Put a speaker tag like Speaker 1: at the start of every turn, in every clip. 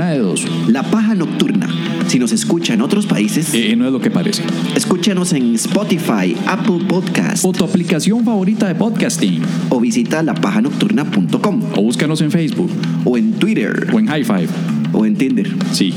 Speaker 1: Una de dos.
Speaker 2: La Paja Nocturna. Si nos escucha en otros países,
Speaker 1: Eh, no es lo que parece.
Speaker 2: escúchanos en Spotify, Apple Podcast
Speaker 1: O tu aplicación favorita de podcasting.
Speaker 2: o visita lapajanocturna.com
Speaker 1: O búscanos en Facebook.
Speaker 2: o en Twitter
Speaker 1: O en High Five.
Speaker 2: o en Tinder.
Speaker 1: Sí.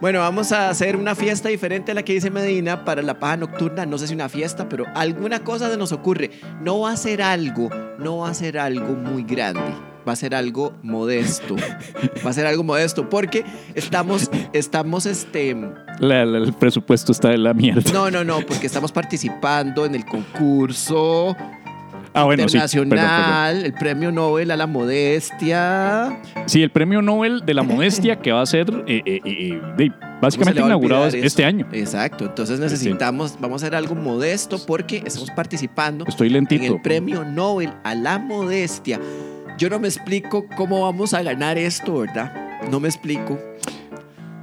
Speaker 3: Bueno, vamos a hacer una fiesta diferente a la que dice Medina para la paja nocturna. No sé si una fiesta, pero alguna cosa se nos ocurre. No va a ser algo, no va a ser algo muy grande. Va a ser algo modesto. Va a ser algo modesto porque estamos, estamos, este...
Speaker 1: La- la- el presupuesto está de la mierda.
Speaker 3: No, no, no, porque estamos participando en el concurso
Speaker 1: Ah, bueno, sí.
Speaker 3: internacional,
Speaker 1: Perdón, perdón.
Speaker 3: el premio Nobel a la modestia.
Speaker 1: Sí, el premio Nobel de la modestia que va a ser eh, eh, eh, de-
Speaker 3: ¿Cómo
Speaker 1: básicamente inaugurado este
Speaker 3: eso?
Speaker 1: año.
Speaker 3: Exacto, entonces necesitamos, vamos a hacer algo modesto porque estamos participando
Speaker 1: Estoy
Speaker 3: en
Speaker 1: lentito.
Speaker 3: el premio Nobel a la modestia. Yo no me explico cómo vamos a ganar esto, ¿verdad? No me explico.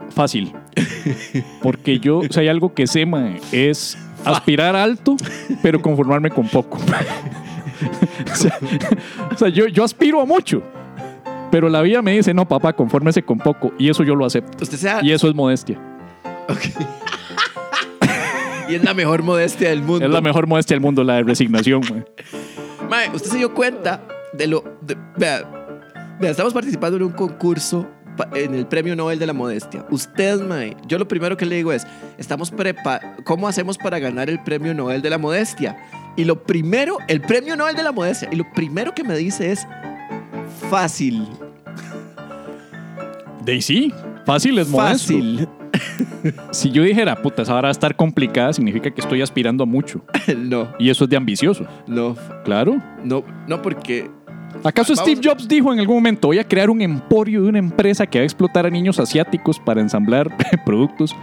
Speaker 1: Fácil. Porque yo, si hay algo que sé, mae, es aspirar alto, pero conformarme con poco. o sea, o sea, yo, yo aspiro a mucho. Pero la vida me dice, no, papá, confórmese con poco. Y eso yo lo acepto.
Speaker 3: Usted sea.
Speaker 1: Y eso es modestia.
Speaker 3: y es la mejor modestia del mundo.
Speaker 1: Es la mejor modestia del mundo, la de resignación. mae.
Speaker 3: Mae, usted se dio cuenta de lo. de- vea, vea, estamos participando en un concurso en el premio Nobel de la modestia. Usted, mae, yo lo primero que le digo es: estamos prepa ¿Cómo hacemos para ganar el premio Nobel de la modestia? Y lo primero, el premio Nobel de la modestia, y lo primero que me dice es: fácil.
Speaker 1: De sí, fácil es modesto.
Speaker 3: Fácil.
Speaker 1: Si yo dijera, puta, esa vara va a estar complicada, significa que estoy aspirando a mucho.
Speaker 3: no,
Speaker 1: Y eso es de ambicioso.
Speaker 3: no,
Speaker 1: Claro.
Speaker 3: no, no, porque.
Speaker 1: ¿Acaso
Speaker 3: Vamos-
Speaker 1: Steve Jobs dijo en algún momento, voy a crear un emporio de una empresa que va a explotar a niños asiáticos para ensamblar productos?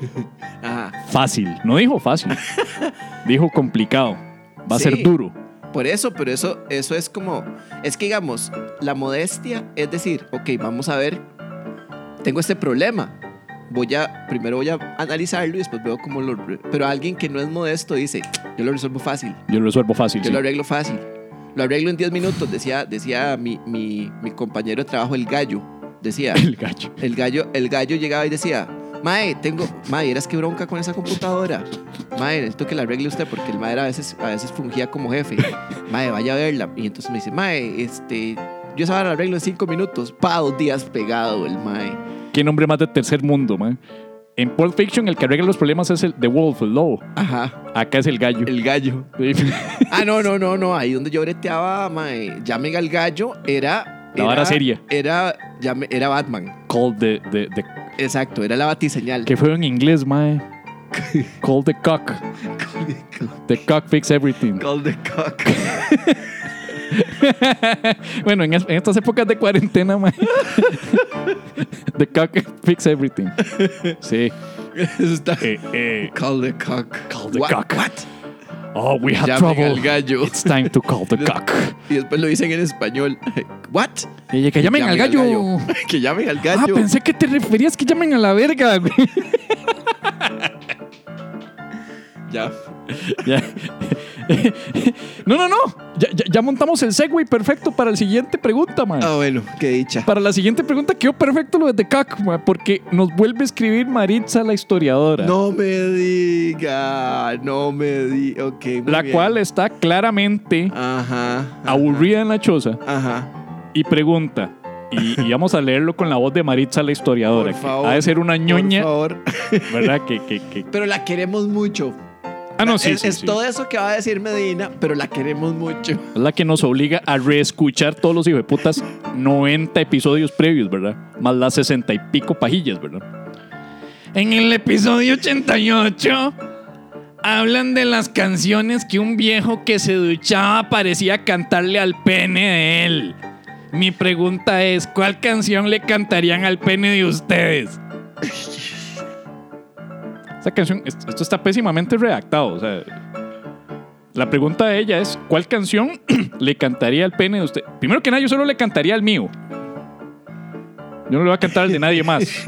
Speaker 3: Ajá.
Speaker 1: Fácil. No dijo fácil. dijo complicado. Va a ser duro.
Speaker 3: Por eso, pero eso, eso es como, es que digamos, la modestia es decir, ok, vamos a ver, tengo este problema, voy a, primero voy a analizarlo y después veo cómo lo, pero alguien que no es modesto dice, yo lo resuelvo fácil,
Speaker 1: Yo lo resuelvo fácil.
Speaker 3: yo
Speaker 1: sí.
Speaker 3: lo arreglo fácil, lo arreglo en 10 minutos, decía, decía mi, mi, mi compañero de trabajo, el gallo, decía,
Speaker 1: El gallo.
Speaker 3: el gallo, el gallo llegaba y decía, Mae, tengo, Mae, eras que bronca con esa computadora. Mae, necesito que la arregle usted porque el Mae a veces, a veces fungía como jefe. Mae, vaya a verla. Y entonces me dice, Mae, este, yo esa la arreglo en cinco minutos. Pa, dos días pegado el Mae.
Speaker 1: ¿Qué nombre más de tercer mundo, man? En Pulp Fiction el que arregla los problemas es el The Wolf, el lobo.
Speaker 3: Ajá,
Speaker 1: Acá es el gallo.
Speaker 3: el gallo. Ah, no, no, no, no. Ahí donde yo breteaba, Mae, llamen al gallo, era.
Speaker 1: La vara
Speaker 3: era-
Speaker 1: seria.
Speaker 3: Era, llame- era Batman.
Speaker 1: Called the, the, the-
Speaker 3: Exacto, era la batiseñal.
Speaker 1: ¿Qué fue en inglés, mae? Called the cock. The cock fix everything.
Speaker 3: Call the cock.
Speaker 1: bueno, en, en estas épocas de cuarentena, mae. The cock fix everything. Sí.
Speaker 3: Está.
Speaker 1: Eh, eh,
Speaker 3: Call the cock.
Speaker 1: Call the
Speaker 3: What?
Speaker 1: cock.
Speaker 3: What?
Speaker 1: oh, we have
Speaker 3: Llamen
Speaker 1: trouble.
Speaker 3: al gallo.
Speaker 1: It's time to call the cock.
Speaker 3: Y después lo dicen en español. ¿What?
Speaker 1: Y que llamen al gallo.
Speaker 3: que llamen al
Speaker 1: Ah,
Speaker 3: gallo.
Speaker 1: pensé que te referías que llamen a la verga, güey.
Speaker 3: Ya.
Speaker 1: Ya. No, no, no. Ya, ya- ya montamos el segue perfecto para la siguiente pregunta, man.
Speaker 3: Ah, bueno, qué dicha.
Speaker 1: Para la siguiente pregunta quedó perfecto lo de Cock, man, porque nos vuelve a escribir Maritza, la historiadora.
Speaker 3: No me diga. No me diga. Ok. muy
Speaker 1: la
Speaker 3: bien.
Speaker 1: cual está claramente
Speaker 3: Ajá. ajá,
Speaker 1: aburrida en la choza
Speaker 3: Ajá.
Speaker 1: y pregunta. Y, y vamos a leerlo con la voz de Maritza, la historiadora.
Speaker 3: Por
Speaker 1: que
Speaker 3: favor.
Speaker 1: ha de ser una ñoña,
Speaker 3: Por favor.
Speaker 1: ¿verdad? Que, que, que-
Speaker 3: Pero la queremos mucho.
Speaker 1: Ah, no, sí,
Speaker 3: es
Speaker 1: sí,
Speaker 3: es
Speaker 1: sí.
Speaker 3: todo eso que va a decir Medina, pero la queremos mucho.
Speaker 1: Es la que nos obliga a reescuchar todos los hijueputas 90 episodios previos, ¿verdad? Más las 60 y pico pajillas, ¿verdad? En el episodio 88 hablan de las canciones que un viejo que se duchaba parecía cantarle al pene de él. Mi pregunta es, ¿cuál canción le cantarían al pene de ustedes? Esa canción, esto está pésimamente redactado, o sea, La pregunta de ella es, ¿cuál canción le cantaría al pene de usted? Primero que nada, yo solo le cantaría al mío. Yo no le voy a cantar al de nadie más.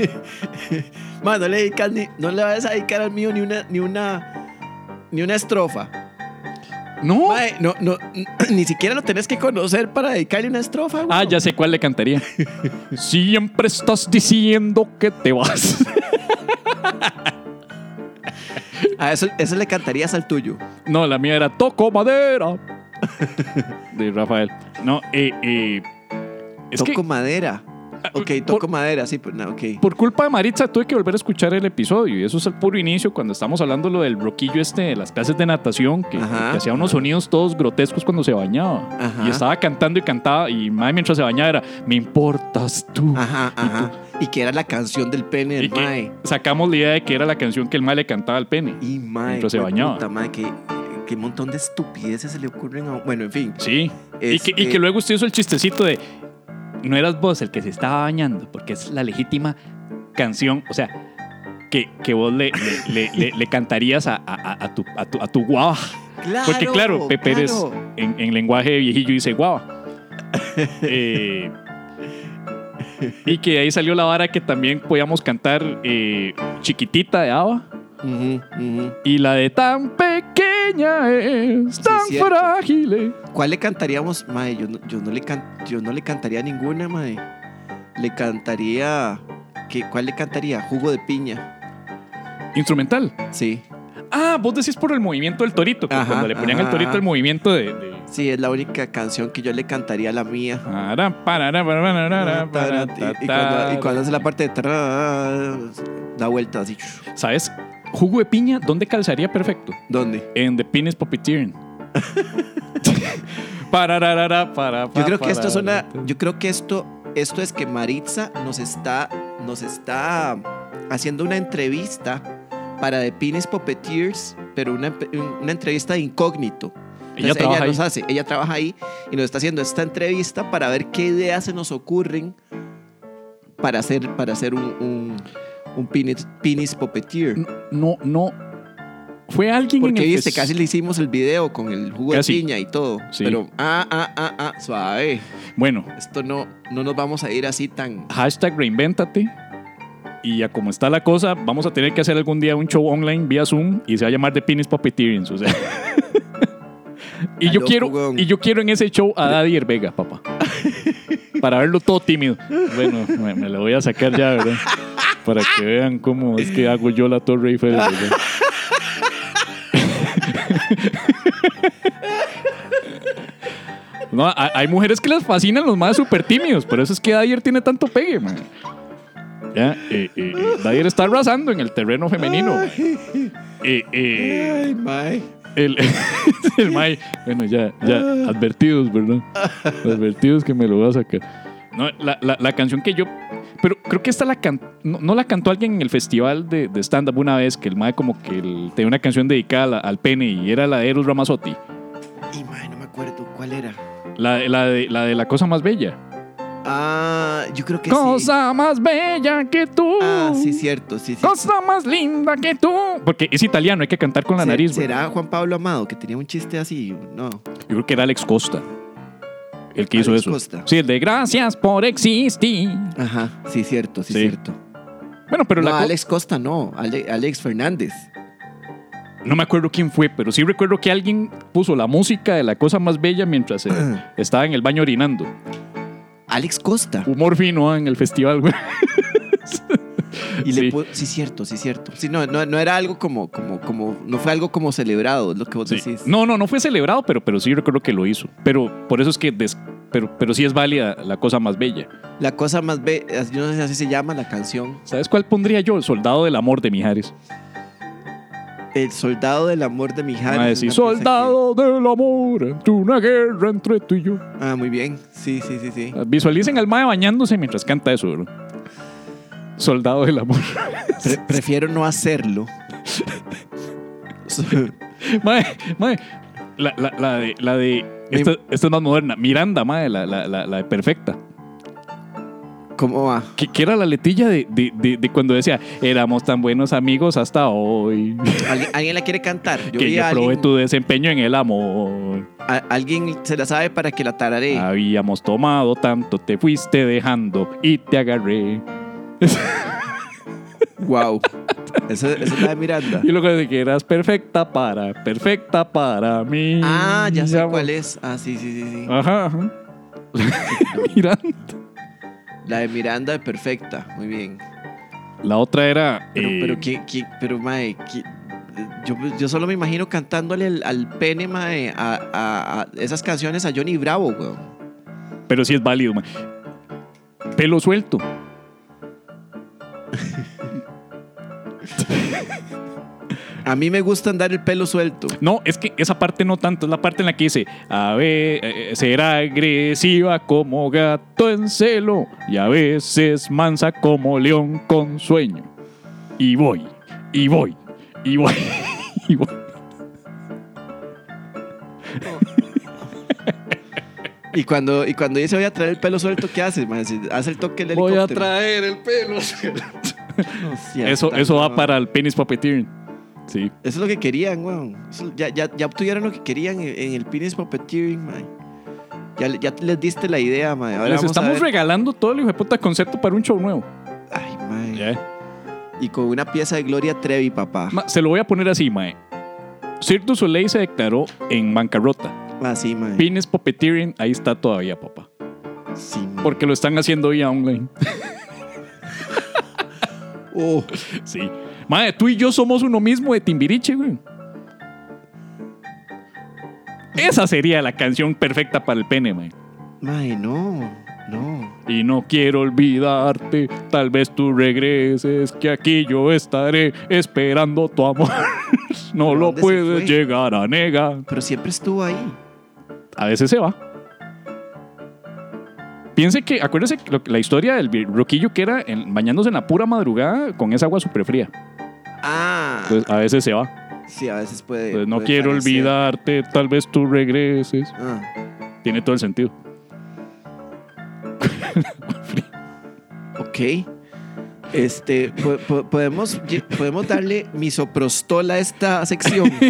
Speaker 3: No le, dedicas ni, no le vas a dedicar al mío ni una, ni una, ni una estrofa.
Speaker 1: No.
Speaker 3: Mae, no, no, ni siquiera lo tenés que conocer para dedicarle una estrofa.
Speaker 1: Ah, ya sé cuál le cantaría. Siempre estás diciendo que te vas.
Speaker 3: A eso, eso le cantarías al tuyo.
Speaker 1: No, la mía era Toco Madera. De Rafael. No, eh, eh, es
Speaker 3: toco
Speaker 1: que Ah,
Speaker 3: madera. Ok, toco madera, sí, pues no, ok.
Speaker 1: por culpa de Maritza tuve que volver a escuchar el episodio. Y eso es el puro inicio cuando estamos hablando lo del roquillo este de las clases de natación, que, hacía unos sonidos todos grotescos cuando se bañaba.
Speaker 3: Ajá.
Speaker 1: Y estaba cantando y cantaba. Y mae, mientras se bañaba era, me importas tú.
Speaker 3: Ajá, ajá. Y que era la canción del pene
Speaker 1: Y
Speaker 3: del
Speaker 1: que
Speaker 3: mae.
Speaker 1: sacamos la idea de que era la canción que el mae le cantaba al pene.
Speaker 3: Y mae.
Speaker 1: Mientras se bañaba.
Speaker 3: puta, mae, que, qué montón de estupideces se le ocurren a. Bueno, en fin.
Speaker 1: Sí. Y, que, y
Speaker 3: Este-
Speaker 1: que luego usted hizo el chistecito de no eras vos el que se estaba bañando, porque es la legítima canción, o sea, que, que vos le, le, le- cantarías a, a- a- tu, a, tu, a tu guava.
Speaker 3: Claro.
Speaker 1: Porque claro, Pepe
Speaker 3: claro.
Speaker 1: en, en lenguaje viejillo dice guava. Eh, y que ahí salió la vara que también podíamos cantar eh, Chiquitita de Ava. Y la de tan pequeña es,
Speaker 3: Sí,
Speaker 1: tan
Speaker 3: cierto.
Speaker 1: frágil.
Speaker 3: ¿Cuál le cantaríamos, mae? Yo no, yo no, le, can- yo no le cantaría ninguna, mae. Le cantaría. ¿qué, ¿Cuál le cantaría? Jugo de piña.
Speaker 1: Instrumental.
Speaker 3: Sí.
Speaker 1: Ah, vos decís por el movimiento del torito,
Speaker 3: Ajá,
Speaker 1: cuando le ponían al torito el movimiento de... de-
Speaker 3: Sí, es la única canción que yo le cantaría a la mía.
Speaker 1: Para, para, para, para, para,
Speaker 3: Y, y cuando, y cuando hace la parte de tra- da vuelta así.
Speaker 1: ¿Sabes? Jugo de piña, ¿dónde calzaría perfecto?
Speaker 3: ¿Dónde?
Speaker 1: En The Penis Puppeteering.
Speaker 3: Yo creo que esto es una. Yo creo que esto, esto es que Maritza nos está, nos está haciendo una entrevista para The Penis Puppeteers, pero una, una entrevista de incógnito.
Speaker 1: Ella
Speaker 3: Entonces,
Speaker 1: trabaja ahí.
Speaker 3: nos hace, ella trabaja ahí y nos está haciendo esta entrevista para ver qué ideas se nos ocurren para hacer, para hacer un, un, un penis, penis puppeteer.
Speaker 1: No, no. Fue alguien en
Speaker 3: Porque
Speaker 1: el
Speaker 3: viste,
Speaker 1: fes-
Speaker 3: casi le hicimos el video con el jugo
Speaker 1: Casi.
Speaker 3: de piña y todo.
Speaker 1: Sí.
Speaker 3: Pero, ah, ah, ah, ah, suave.
Speaker 1: Bueno,
Speaker 3: Esto no, no nos vamos a ir así tan.
Speaker 1: hashtag reinvéntate. Y ya como está la cosa, vamos a tener que hacer algún día un show online vía Zoom y se va a llamar The Penis Puppeteering. O sea. y, yo
Speaker 3: loco,
Speaker 1: quiero,
Speaker 3: weón.
Speaker 1: y yo quiero en ese show a Daddy Vega, papá. Para verlo todo tímido. Bueno, me, me lo voy a sacar ya, ¿verdad? Para que vean cómo es que hago yo la Torre Eiffel. ¿verdad? No, hay, mujeres que les fascinan los más súper tímidos, por eso es que Dyer tiene tanto pegue, man. Ya, eh, eh, eh, Dyer está arrasando en el terreno femenino. Eh, eh,
Speaker 3: Ay, mae.
Speaker 1: El, el Mae, bueno, ya, ya, advertidos, ¿verdad? Advertidos que me lo voy a sacar. No, la, la- la canción que yo. Pero creo que esta la can- no, no la cantó alguien en el festival de, de stand-up una vez, que el Mae como que el- tenía una canción dedicada la- al pene y era la de Eros Ramazzotti.
Speaker 3: Y mae, no me acuerdo cuál era.
Speaker 1: La, la de, la de la cosa más bella.
Speaker 3: Ah, yo creo que sí.
Speaker 1: Cosa más bella que tú.
Speaker 3: Ah, sí, cierto, sí, sí.
Speaker 1: Cosa más linda que tú. Porque es italiano, hay que cantar con la nariz.
Speaker 3: ¿Será Juan Pablo Amado que tenía un chiste así? No.
Speaker 1: Yo creo que era Alex Costa. El que hizo
Speaker 3: Alex
Speaker 1: eso.
Speaker 3: Costa.
Speaker 1: Sí, el de gracias por existir.
Speaker 3: Ajá, sí, cierto, sí,
Speaker 1: Sí.
Speaker 3: cierto.
Speaker 1: Bueno, pero
Speaker 3: no,
Speaker 1: la co-
Speaker 3: Alex Costa no, Ale- Alex Fernández.
Speaker 1: no me acuerdo quién fue, pero sí recuerdo que alguien puso la música de la cosa más bella mientras eh, estaba en el baño orinando.
Speaker 3: Alex Costa.
Speaker 1: Humor fino ah, en el festival, güey.
Speaker 3: Y
Speaker 1: Sí.
Speaker 3: le sí, cierto, sí, cierto. Sí, no, no, no era algo como, como, como, no fue algo como celebrado, es lo que vos
Speaker 1: Sí.
Speaker 3: decís.
Speaker 1: No, no, no fue celebrado, pero, pero sí recuerdo que lo hizo. Pero por eso es que, des- pero, pero sí es válida la cosa más bella.
Speaker 3: La cosa más be yo no sé si así se llama la canción.
Speaker 1: ¿Sabes cuál pondría yo? El soldado del amor de Mijares.
Speaker 3: El soldado del amor de Mijares.
Speaker 1: Ah, sí, soldado del amor, entre una guerra entre tú y yo.
Speaker 3: Ah, muy bien. Sí, sí, sí, sí.
Speaker 1: Visualicen al mae bañándose mientras canta eso, ¿verdad? Soldado del amor.
Speaker 3: Pre- prefiero no hacerlo.
Speaker 1: Mae, mae, la, la, la de, la de esta, esta es más moderna. Miranda, mae, la, la, la, la de perfecta.
Speaker 3: ¿Cómo va?
Speaker 1: Que, que era la letilla de, de- de- de cuando decía, éramos tan buenos amigos hasta hoy.
Speaker 3: ¿Alguien, alguien la quiere cantar? Yo
Speaker 1: que yo probé
Speaker 3: alguien,
Speaker 1: tu desempeño en el amor.
Speaker 3: alguien se la sabe para que la tararé.
Speaker 1: Habíamos tomado tanto, te fuiste dejando y te agarré.
Speaker 3: Wow. Esa esa es la de Miranda.
Speaker 1: Y luego de que eras perfecta para, perfecta para mí.
Speaker 3: Ah, ya sé cuál es. Ah, sí, sí, sí, sí.
Speaker 1: Ajá, ajá. Mira.
Speaker 3: La de Miranda de Perfecta. Muy bien.
Speaker 1: La otra era.
Speaker 3: Pero,
Speaker 1: eh,
Speaker 3: pero, ¿qué, qué- pero, mae, yo, yo solo me imagino cantándole al, al pene, mae, a, a- a esas canciones a Johnny Bravo, weón.
Speaker 1: pero sí es válido, man. Pelo suelto.
Speaker 3: A mí me gusta andar el pelo suelto.
Speaker 1: No, es que esa parte no tanto, es la parte en la que dice, a ver, eh, será agresiva como gato en celo y a veces mansa como león con sueño. Y voy, y voy, y voy, y voy.
Speaker 3: Y cuando, y cuando dice voy a traer el pelo suelto, ¿qué haces, Hace el toque del
Speaker 1: Voy a
Speaker 3: helicóptero.
Speaker 1: traer el pelo.
Speaker 3: No, sí,
Speaker 1: Eso, eso va
Speaker 3: no.
Speaker 1: para el penis puppeteering. Sí.
Speaker 3: Eso es lo que querían, weón. Eso- ya, ya, ya obtuvieron lo que querían en, en el penis puppeteering, mae. Ya, ya les diste la idea, mae. Ahora
Speaker 1: Les estamos regalando todo el hijo de puta concepto para un show nuevo.
Speaker 3: Ay.
Speaker 1: Ya.
Speaker 3: Y con una pieza de Gloria Trevi, papá.
Speaker 1: Ma, Se lo voy a poner así, mae. Cirque du Soleil se declaró en bancarrota.
Speaker 3: Ah, sí, mae.
Speaker 1: Penis puppeteering, ahí está todavía, papá.
Speaker 3: Sí, mae.
Speaker 1: Porque lo están haciendo vía online.
Speaker 3: Oh,
Speaker 1: Sí. Mae, tú y yo somos uno mismo de Timbiriche, güey. Esa sería la canción perfecta para el pene, mae.
Speaker 3: mae, no. No.
Speaker 1: Y no quiero olvidarte, tal vez tú regreses, que aquí yo estaré esperando tu amor. no lo
Speaker 3: ¿Dónde se
Speaker 1: puedes llegar a negar.
Speaker 3: Pero siempre estuvo ahí.
Speaker 1: A veces se va. Piense que, acuérdese la historia del roquillo que era en- bañándose en la pura madrugada con esa agua súper fría.
Speaker 3: Ah.
Speaker 1: Entonces, a veces se va.
Speaker 3: sí, a veces puede.
Speaker 1: Entonces, no
Speaker 3: puede
Speaker 1: quiero
Speaker 3: parecer.
Speaker 1: olvidarte, tal vez tú regreses.
Speaker 3: Ah.
Speaker 1: Tiene todo el sentido.
Speaker 3: Ok. Este, po- po- podemos, podemos darle misoprostol a esta sección.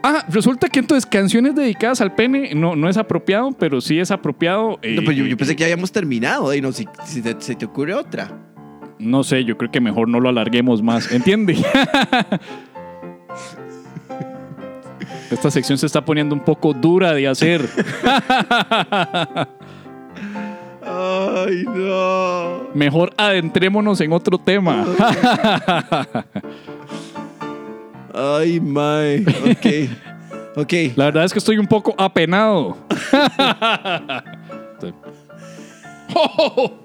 Speaker 1: Ah, resulta que entonces canciones dedicadas al pene no, no es apropiado, pero sí es apropiado. eh,
Speaker 3: No, pero yo, yo
Speaker 1: eh,
Speaker 3: pensé que ya habíamos terminado. Y no, si, si te, se te ocurre otra.
Speaker 1: No sé, yo creo que mejor no lo alarguemos más. ¿Entiende? Esta sección se está poniendo un poco dura de hacer.
Speaker 3: Ay, no.
Speaker 1: Mejor adentrémonos en otro tema.
Speaker 3: Ay, my. Ok. Ok.
Speaker 1: La verdad es que estoy un poco apenado.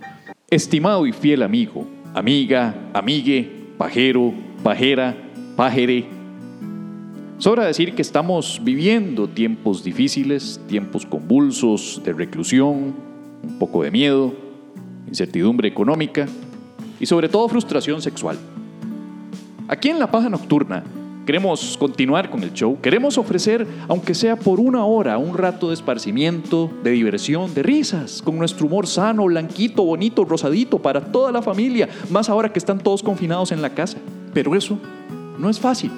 Speaker 1: Estimado y fiel amigo, amiga, amigue, pajero, pajera, pajere. Sobra decir que estamos viviendo tiempos difíciles, tiempos convulsos de reclusión, un poco de miedo, incertidumbre económica y sobre todo frustración sexual. Aquí en La Paja Nocturna queremos continuar con el show, queremos ofrecer, aunque sea por una hora, un rato de esparcimiento, de diversión, de risas, con nuestro humor sano, blanquito, bonito, rosadito para toda la familia, más ahora que están todos confinados en la casa. Pero eso no es fácil,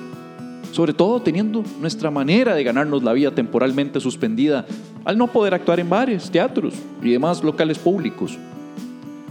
Speaker 1: sobre todo teniendo nuestra manera de ganarnos la vida temporalmente suspendida al no poder actuar en bares, teatros y demás locales públicos.